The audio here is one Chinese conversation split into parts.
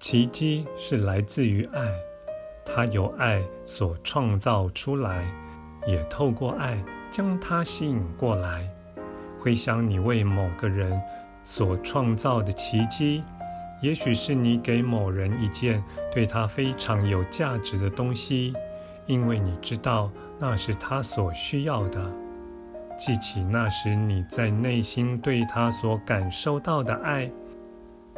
奇迹是来自于爱，它由爱所创造出来，也透过爱将它吸引过来。回想你为某个人所创造的奇迹，也许是你给某人一件对他非常有价值的东西，因为你知道那是他所需要的。记起那时你在内心对他所感受到的爱。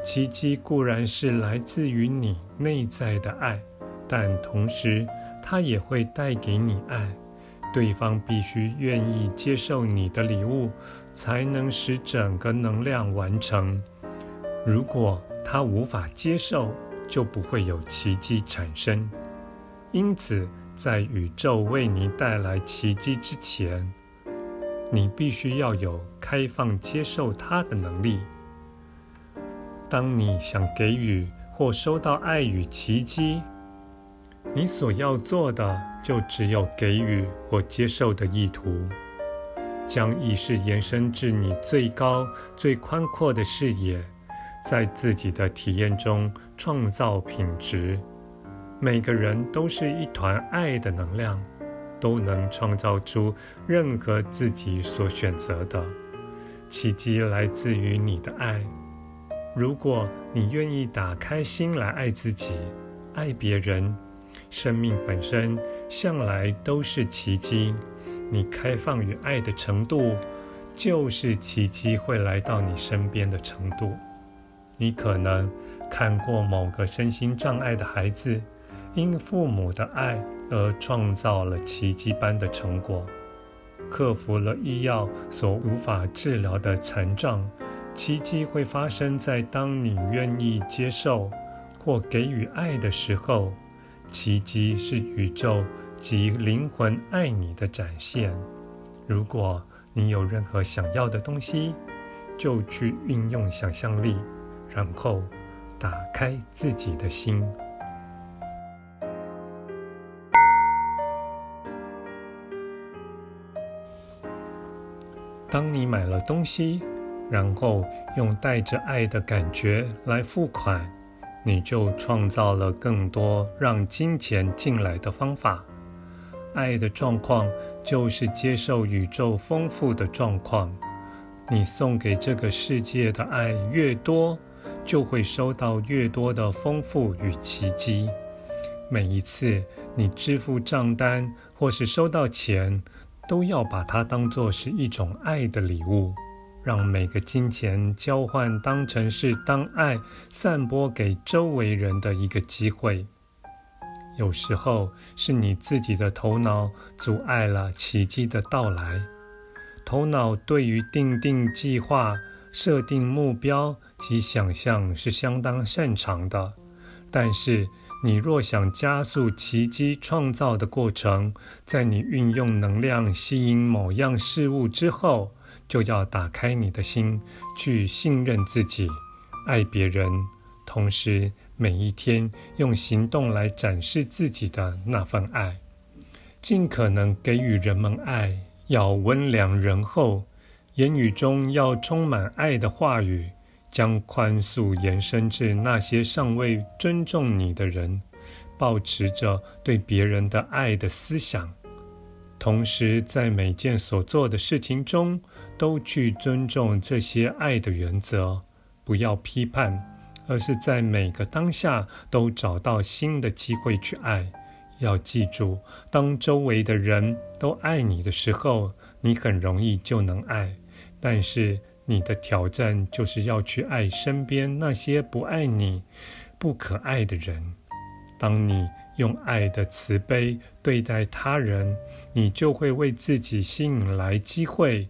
奇迹固然是来自于你内在的爱，但同时它也会带给你爱。对方必须愿意接受你的礼物，才能使整个能量完成。如果他无法接受，就不会有奇迹产生。因此，在宇宙为你带来奇迹之前，你必须要有开放接受它的能力。当你想给予或收到爱与奇迹，你所要做的就只有给予或接受的意图。将意识延伸至你最高、最宽阔的视野，在自己的体验中创造品质。每个人都是一团爱的能量，都能创造出任何自己所选择的奇迹，来自于你的爱。如果你愿意打开心来爱自己、爱别人，生命本身向来都是奇迹。你开放与爱的程度，就是奇迹会来到你身边的程度。你可能看过某个身心障碍的孩子，因父母的爱而创造了奇迹般的成果，克服了医药所无法治疗的残障。奇迹会发生在当你愿意接受或给予爱的时候。奇迹是宇宙及灵魂爱你的展现。如果你有任何想要的东西，就去运用想象力，然后打开自己的心。当你买了东西，然后用带着爱的感觉来付款，你就创造了更多让金钱进来的方法。爱的状况就是接受宇宙丰富的状况。你送给这个世界的爱越多，就会收到越多的丰富与奇迹。每一次你支付账单或是收到钱，都要把它当作是一种爱的礼物。让每个金钱交换当成是当爱散播给周围人的一个机会。有时候是你自己的头脑阻碍了奇迹的到来。头脑对于定定计划、设定目标及想象是相当擅长的，但是你若想加速奇迹创造的过程，在你运用能量吸引某样事物之后，就要打开你的心，去信任自己，爱别人，同时每一天用行动来展示自己的那份爱，尽可能给予人们爱，要温良仁厚，言语中要充满爱的话语，将宽恕延伸至那些尚未尊重你的人，保持着对别人的爱的思想。同时，在每件所做的事情中，都去尊重这些爱的原则，不要批判，而是在每个当下都找到新的机会去爱。要记住，当周围的人都爱你的时候，你很容易就能爱。但是，你的挑战就是要去爱身边那些不爱你、不可爱的人。当你用爱的慈悲对待他人，你就会为自己吸引来机会、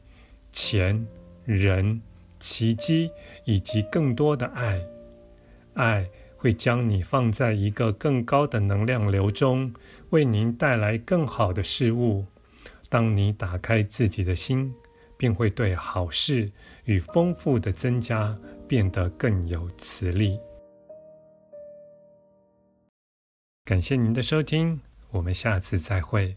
钱人、奇迹以及更多的爱。爱会将你放在一个更高的能量流中，为您带来更好的事物。当你打开自己的心，便会对好事与丰富的增加变得更有磁力。感谢您的收听，我们下次再会。